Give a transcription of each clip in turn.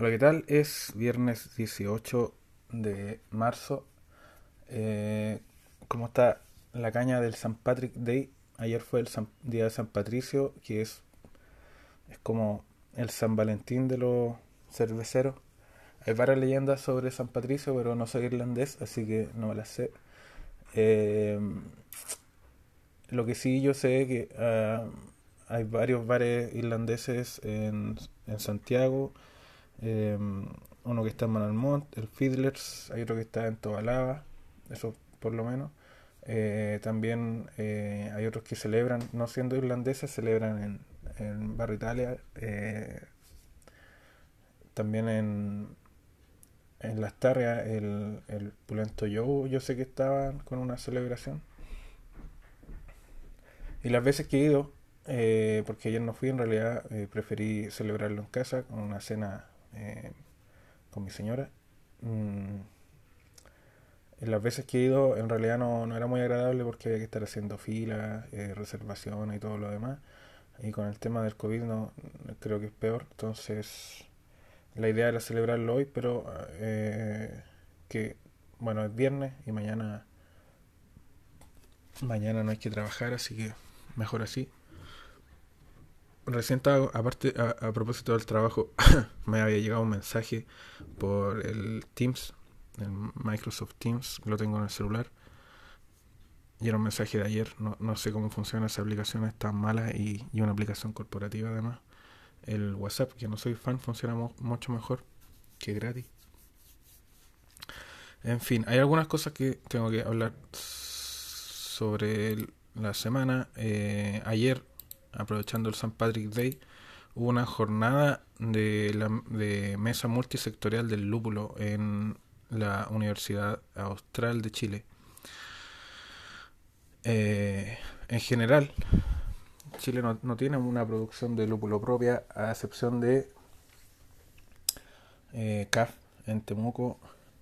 Hola, ¿qué tal? Es viernes 18 de marzo. Eh, ¿Cómo está la caña del San Patrick Day? Ayer fue el día de San Patricio, que es, es como el San Valentín de los cerveceros. Hay varias leyendas sobre San Patricio, pero no soy irlandés, así que no me las sé. Eh, lo que sí yo sé es que ah, hay varios bares irlandeses en, en Santiago Em, uno que está en Manalmont, el Fiddlers, hay otro que está en Tobalaba, eso por lo menos. Eh, también eh, hay otros que celebran, no siendo irlandeses, celebran en, en Barrio Italia. Eh, también en, en Las Tarrias, el, el Pulento Joe, yo sé que estaban con una celebración. Y las veces que he ido, porque ayer no fui, en realidad preferí celebrarlo en casa con una cena eh, con mi señora. Mm, las veces que he ido, en realidad no, no, era muy agradable porque había que estar haciendo filas, eh, reservaciones y todo lo demás. Y con el tema del COVID no creo que es peor. Entonces, la idea era celebrarlo hoy, pero eh, que, bueno, es viernes y mañana, mañana no hay que trabajar, así que mejor así recién aparte, a, propósito del trabajo, me había llegado un mensaje por el Teams, el Microsoft Teams, lo tengo en el celular. Y era un mensaje de ayer, no, sé cómo funciona esa aplicación, es tan mala y, y, una aplicación corporativa además. El WhatsApp, que no soy fan, funciona mucho mejor que gratis. En fin, hay algunas cosas que tengo que hablar sobre la semana. Eh, ayer aprovechando el St. Patrick Day, hubo una jornada de, la, mesa multisectorial del lúpulo en la Universidad Austral de Chile. Eh, en general, Chile no, no, tiene una producción de lúpulo propia, a excepción de eh, CAF en Temuco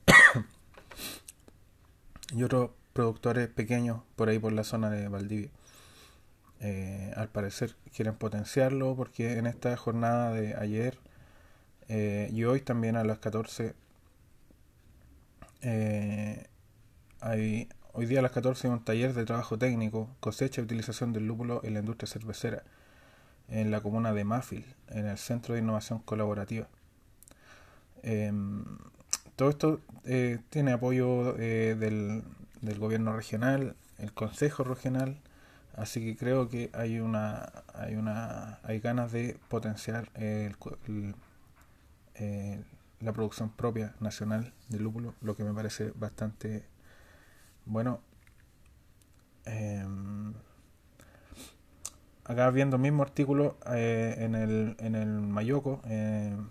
y otros productores pequeños por ahí por la zona de Valdivia. Eh, al parecer quieren potenciarlo porque en esta jornada de ayer eh, y hoy también a las 14 eh, hay, hoy día a las 14 hay un taller de trabajo técnico cosecha y utilización del lúpulo en la industria cervecera en la comuna de Mafil en el Centro de Innovación Colaborativa. Em, todo esto tiene apoyo del, del gobierno regional el consejo regional Así que creo que hay una, hay una, hay ganas de potenciar el, la producción propia nacional de lúpulo, lo que me parece bastante bueno. Em, acá viendo el mismo artículo eh, en el en el Mayoco, em,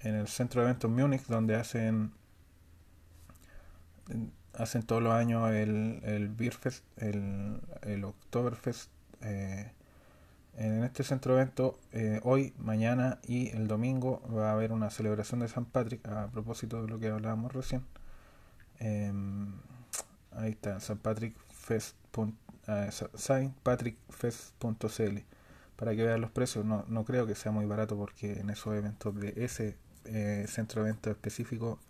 en el centro de eventos Múnich, donde hacen hacen todos los años el, el Beerfest, el, el Oktoberfest. Eh, en este centro de evento, eh, hoy, mañana y el domingo va a haber una celebración de San Patrick, a propósito de lo que hablábamos recién. Em, ahí está, San Patrick Fest. Eh, SaintPatrickFest.cl para que vean los precios. No, no creo que sea muy barato porque en esos eventos de ese centro de eventos específico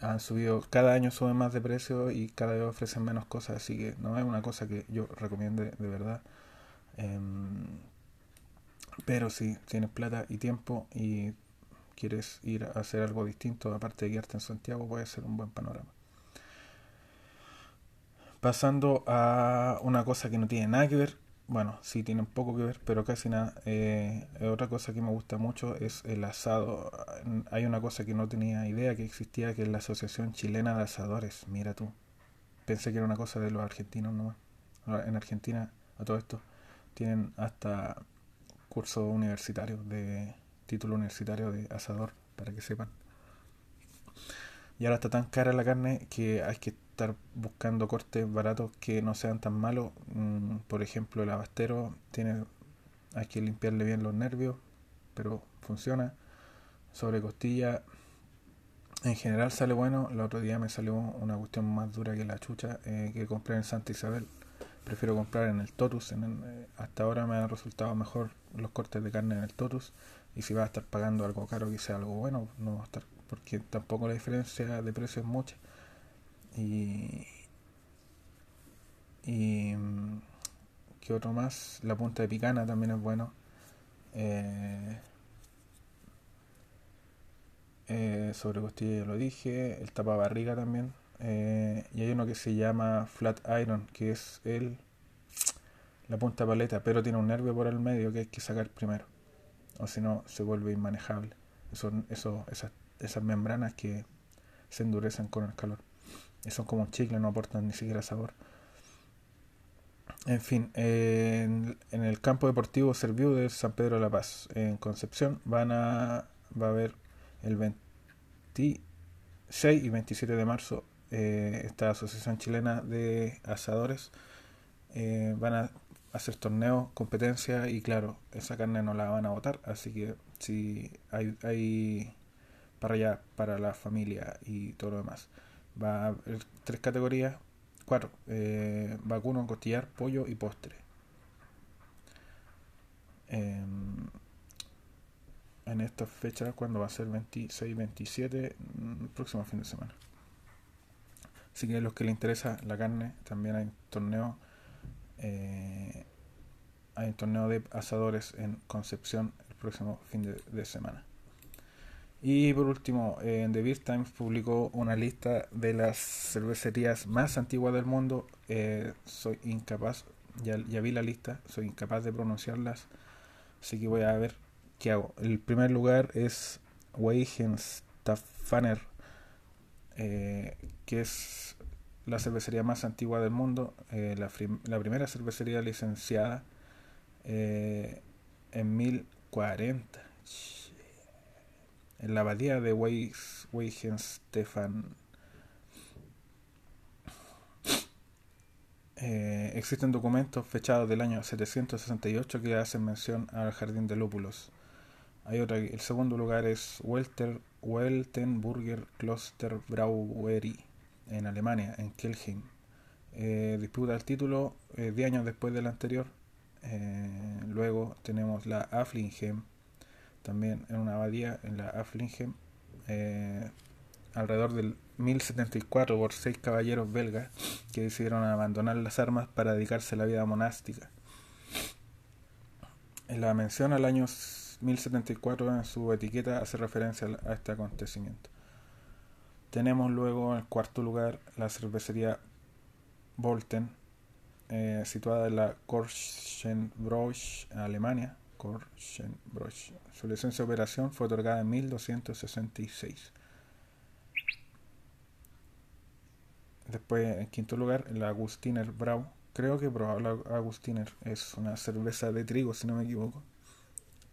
han subido, cada año suben más de precio y cada vez ofrecen menos cosas, así que no es una cosa que yo recomiende de verdad. Em, pero si tienes plata y tiempo y quieres ir a hacer algo distinto, aparte de quedarte en Santiago, puede ser un buen panorama. Pasando a una cosa que no tiene nada que ver bueno, sí tiene un poco que ver, pero casi nada. Eh, otra cosa que me gusta mucho es el asado. Hay una cosa que no tenía idea que existía, que es la Asociación Chilena de Asadores. Mira tú. Pensé que era una cosa de los argentinos nomás. En Argentina, a todo esto, tienen hasta cursos universitarios de título universitario de asador, para que sepan. Y ahora está tan cara la carne que hay que estar buscando cortes baratos que no sean tan malos. Mm, por ejemplo, el abastero tiene, hay que limpiarle bien los nervios, pero funciona. Sobre costilla, en general sale bueno. El otro día me salió una cuestión más dura que la chucha eh, que compré en Santa Isabel. Prefiero comprar en el Totus. Eh, hasta ahora me han resultado mejor los cortes de carne en el Totus. Y si vas a estar pagando algo caro que sea algo bueno, no va a estar, porque tampoco la diferencia de precio es mucha. Y, y ¿qué otro más? La punta de picana también es bueno. Eh, eh, sobre costilla ya lo dije. El tapa barriga también. Eh, y hay uno que se llama Flat Iron, que es el la punta paleta, pero tiene un nervio por el medio que hay que sacar primero. O si no, se vuelve inmanejable. Eso, eso, esas, esas membranas que se endurecen con el calor. Son como un chicle, no aportan ni siquiera sabor. En fin, en, el campo deportivo Serviu de San Pedro de la Paz, en Concepción, van a, va a haber el 26 y 27 de marzo eh, esta Asociación Chilena de Asadores. Eh, van a hacer torneos, competencia y claro, esa carne no la van a votar, así que si hay, hay para allá, para la familia y todo lo demás. Va a haber tres categorías, cuatro, eh, vacuno, costillar, pollo y postre. Em, en esta fecha, cuando va a ser 26, 27, mm, próximo fin de semana. Así que los que les interesa la carne, también hay torneos eh, hay un torneo de asadores en Concepción el próximo fin de, semana. Y por último, en The Beer Times publicó una lista de las cervecerías más antiguas del mundo. Eh, soy incapaz, ya, vi la lista, soy incapaz de pronunciarlas, así que voy a ver qué hago. El primer lugar es Weihenstaffaner, eh, que es la cervecería más antigua del mundo, eh, la, la, primera cervecería licenciada eh, en 1040. En la abadía de Weihenstephan. Eh, existen documentos fechados del año 768 que hacen mención al jardín de lúpulos. Hay otra, el segundo lugar es Welter, Weltenburger Kloster Brauery en Alemania, en Kelheim. Eh, disputa el título 10 eh, años después del anterior. Luego tenemos la Afflingen, también en una abadía, en la Afflingen, alrededor del 1074 por seis caballeros belgas que decidieron abandonar las armas para dedicarse a la vida monástica. En la mención al año 1074 en su etiqueta hace referencia a este acontecimiento. Tenemos luego en cuarto lugar la cervecería Volten, eh, situada en la Korschenbroich, Alemania. Korschenbroich. Su licencia de operación fue otorgada en 1266. Después, en quinto lugar, la Agustiner Brau. Creo que la Agustiner es una cerveza de trigo, si no me equivoco.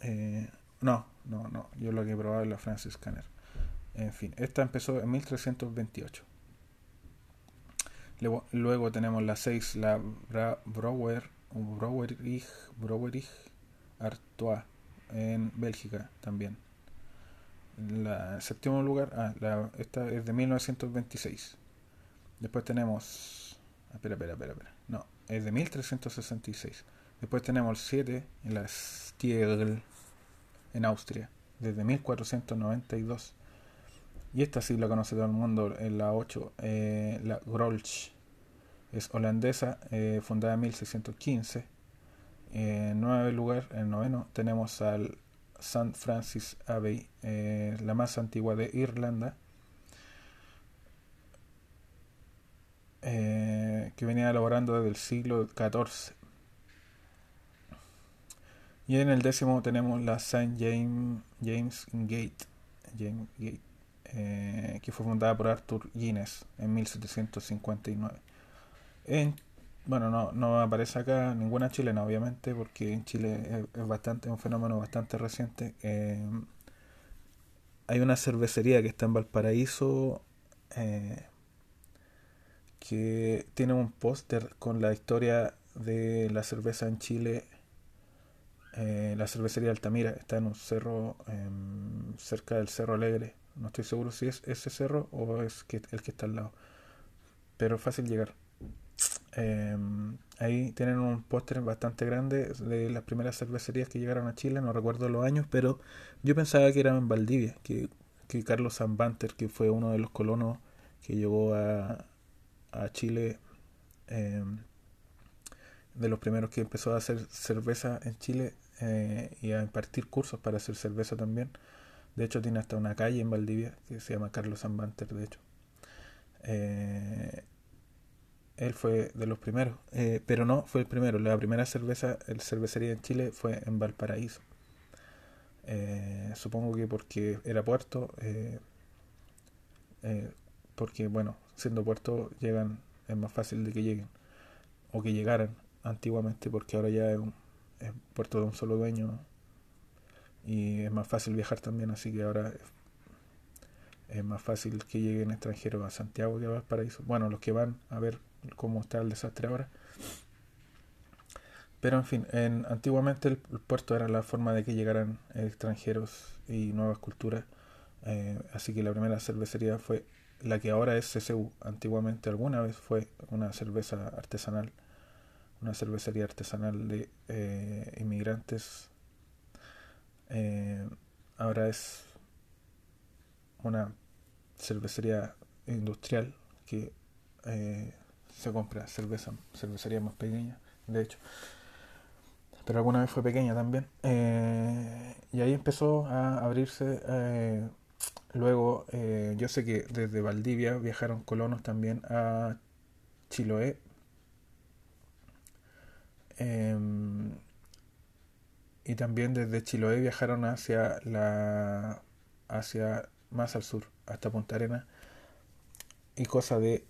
Eh, no, no, no. Yo lo que he probado es la Francis Canner. En fin, esta empezó en 1328. Luego, tenemos la 6, la Bra Brouwer, Brouwerich, Brouwerich Artois, en Bélgica también. La séptimo lugar, ah, esta es de 1926. Después tenemos. Ah, espera, espera, espera, espera. No, es de 1366. Después tenemos el 7 en la Stiegl en Austria, desde 1492. Y esta sí la conoce todo el mundo, en la 8, eh, la Grolsch. Es holandesa, eh, fundada en 1615. En nueve lugar, en noveno, tenemos al St. Francis Abbey, eh, la más antigua de Irlanda, que venía elaborando desde el siglo XIV. Y en el décimo tenemos la St. James, James Gate, James Gate eh, que fue fundada por Arthur Guinness en 1759. En, bueno, no, no aparece acá ninguna chilena, obviamente, porque en Chile es, bastante un fenómeno bastante reciente. Eh, hay una cervecería que está en Valparaíso eh, que tiene un póster con la historia de la cerveza en Chile. la cervecería Altamira está en un cerro em, cerca del Cerro Alegre no estoy seguro si es ese cerro o es que, el que está al lado. Pero fácil llegar. Em, ahí tienen un póster bastante grande de las primeras cervecerías que llegaron a Chile, no recuerdo los años, pero yo pensaba que era en Valdivia, que, que Carlos Zambanter, que fue uno de los colonos que llegó a, a Chile, em, de los primeros que empezó a hacer cerveza en Chile eh, y a impartir cursos para hacer cerveza también. De hecho, tiene hasta una calle en Valdivia que se llama Carlos Zambanter, de hecho. Eh, él fue de los primeros, eh, pero no fue el primero. La primera cerveza, el cervecería en Chile fue en Valparaíso. Eh, supongo que porque era puerto, eh, porque bueno, siendo puerto llegan, es más fácil de que lleguen o que llegaran antiguamente, porque ahora ya es, un, es puerto de un solo dueño y es más fácil viajar también, así que ahora es más fácil que lleguen extranjeros a Santiago que a Valparaíso. Bueno, los que van a ver cómo está el desastre ahora. Pero en fin, en, antiguamente el, puerto era la forma de que llegaran extranjeros y nuevas culturas. Eh, así que la primera cervecería fue la que ahora es CCU. Antiguamente alguna vez fue una cerveza artesanal, una cervecería artesanal de eh, inmigrantes. Eh, ahora es una cervecería industrial que se compra cerveza, cervecería más pequeña, de hecho. Pero alguna vez fue pequeña también. Eh, y ahí empezó a abrirse. Eh, luego, eh, yo sé que desde Valdivia viajaron colonos también a Chiloé. Em, y también desde Chiloé viajaron hacia la hacia más al sur, hasta Punta Arenas. Y cosa de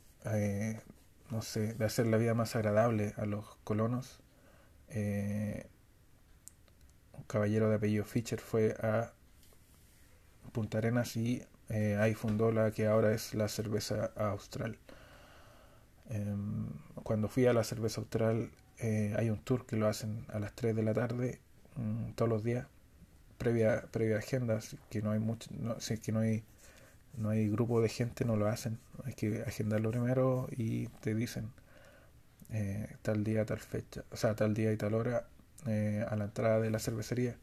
no sé, de hacer la vida más agradable a los colonos. Eh, un caballero de apellido Fischer fue a Punta Arenas y eh, ahí fundó la que ahora es la cerveza austral. Em, cuando fui a la cerveza austral eh, hay un tour que lo hacen a las 3 de la tarde mm, todos los días, previa, previa agenda, que no hay mucho, no, que no hay no hay grupo de gente, no lo hacen. Hay que agendarlo primero y te dicen eh, tal día, tal fecha, o sea, tal día y tal hora eh, a la entrada de la cervecería.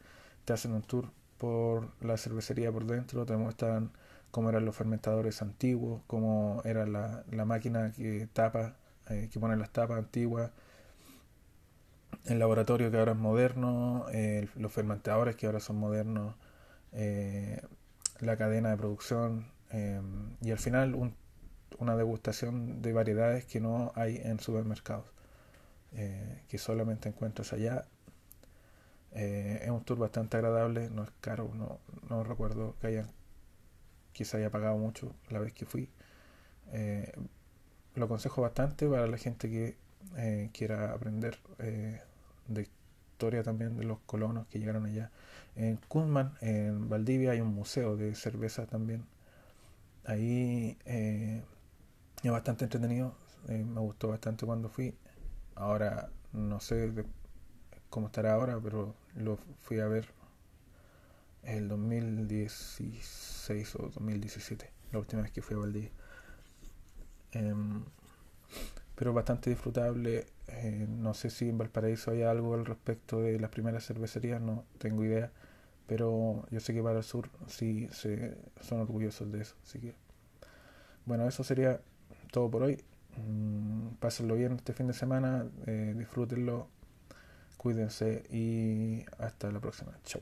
Te hacen un tour por la cervecería por dentro, te muestran cómo eran los fermentadores antiguos, cómo era la, la máquina que tapa, eh, que pone las tapas antiguas, el laboratorio que ahora es moderno, los fermentadores que ahora son modernos, la cadena de producción, Em, y al final una degustación de variedades que no hay en supermercados, eh, que solamente encuentras allá. Eh, es un tour bastante agradable, no es caro, no, no recuerdo que hayan quizá haya pagado mucho la vez que fui. Eh, lo aconsejo bastante para la gente que quiera aprender de historia también de los colonos que llegaron allá. En Kunman, en Valdivia, hay un museo de cerveza también ahí eh, es bastante entretenido, eh, me gustó bastante cuando fui. Ahora no sé cómo estará ahora, pero lo fui a ver el 2016 o 2017, la última vez que fui a Valdivia. Em, pero bastante disfrutable. Eh, no sé si en Valparaíso hay algo al respecto de las primeras cervecerías, no tengo idea. Pero yo sé que para el sur sí se, son orgullosos de eso. Así que, bueno, eso sería todo por hoy. Mm, pásenlo bien este fin de semana, eh, disfrútenlo, cuídense y hasta la próxima. Chao.